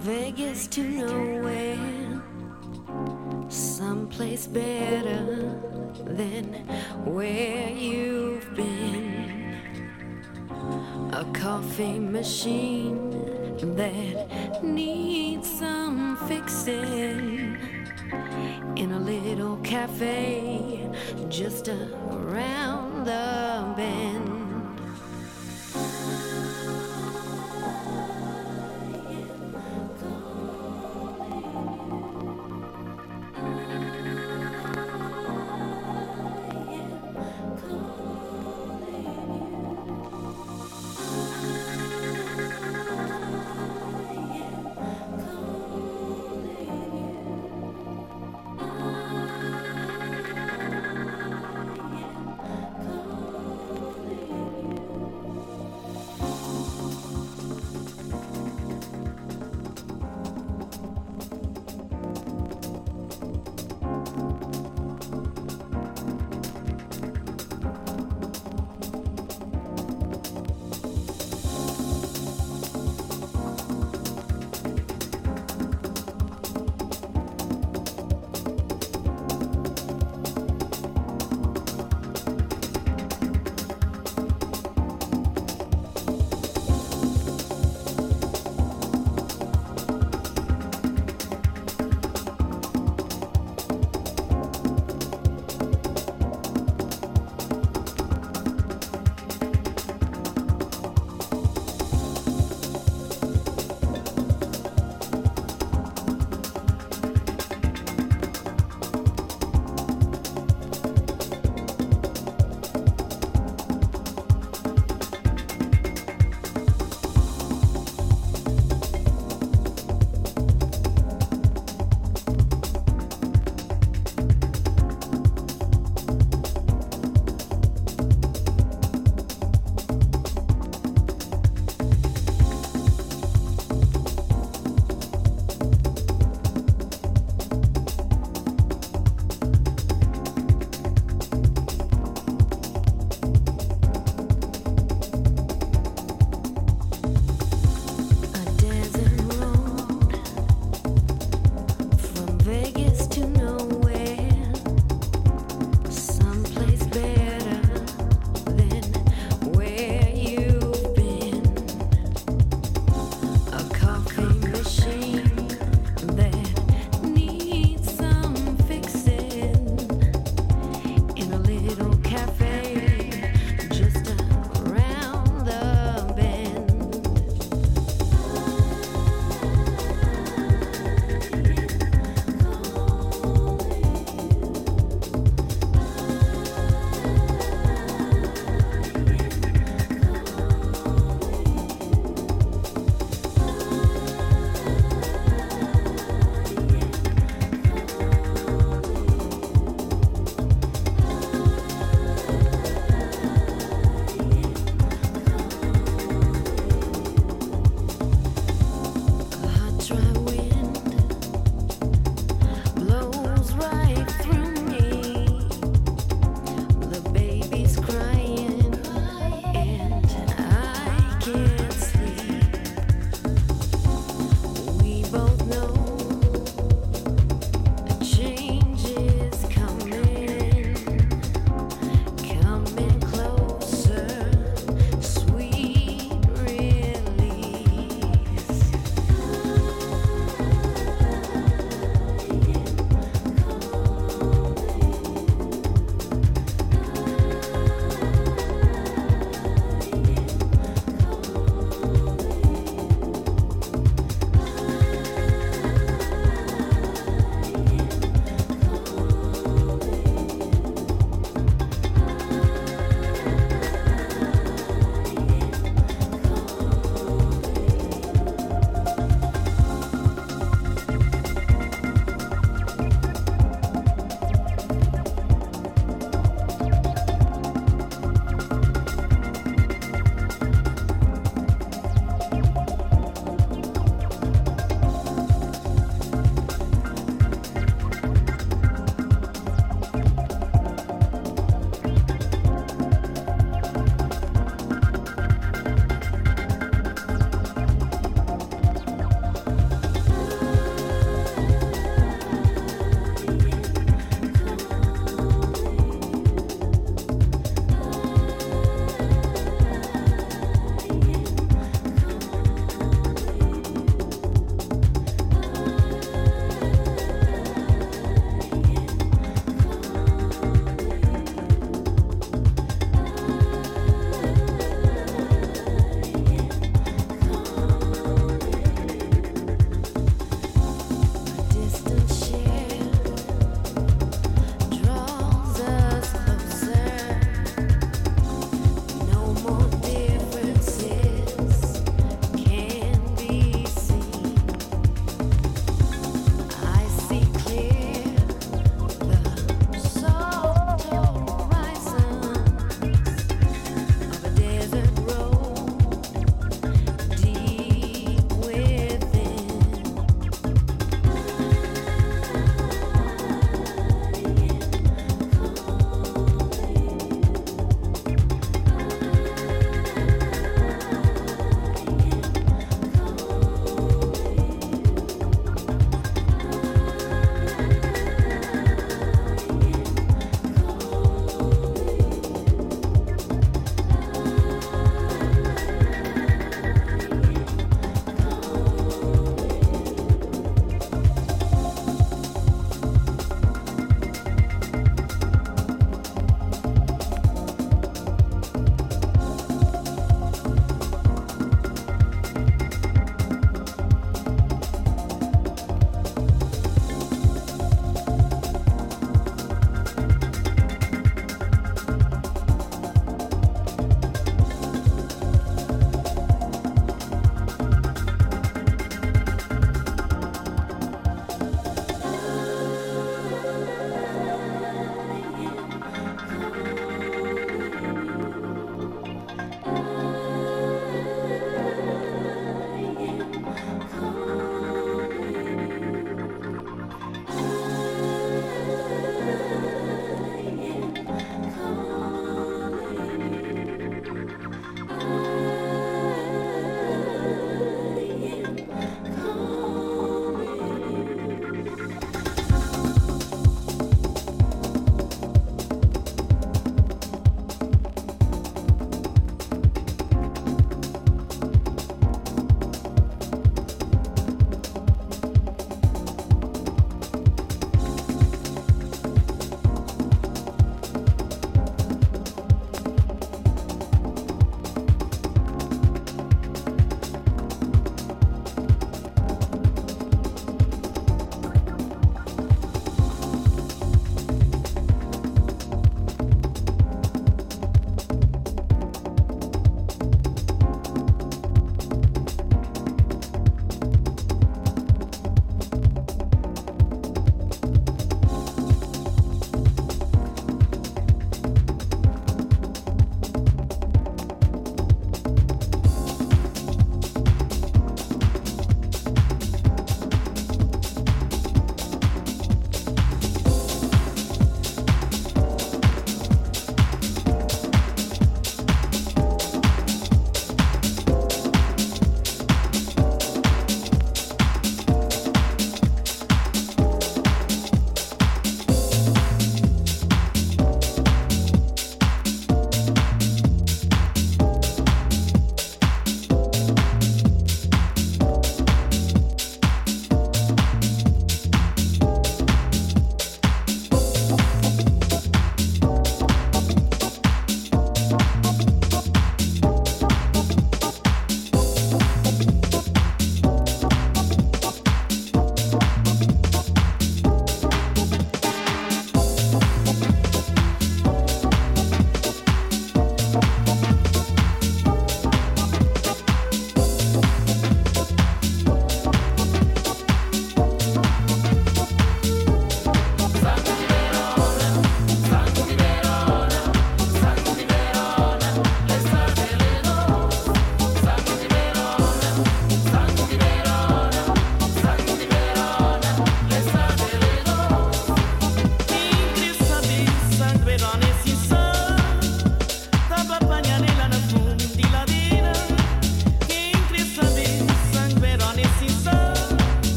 Vegas to nowhere. Someplace better than where you've been. A coffee machine that needs some fixing. In a little cafe just around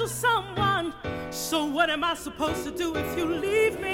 special someone. So, what am I supposed to do if you leave me?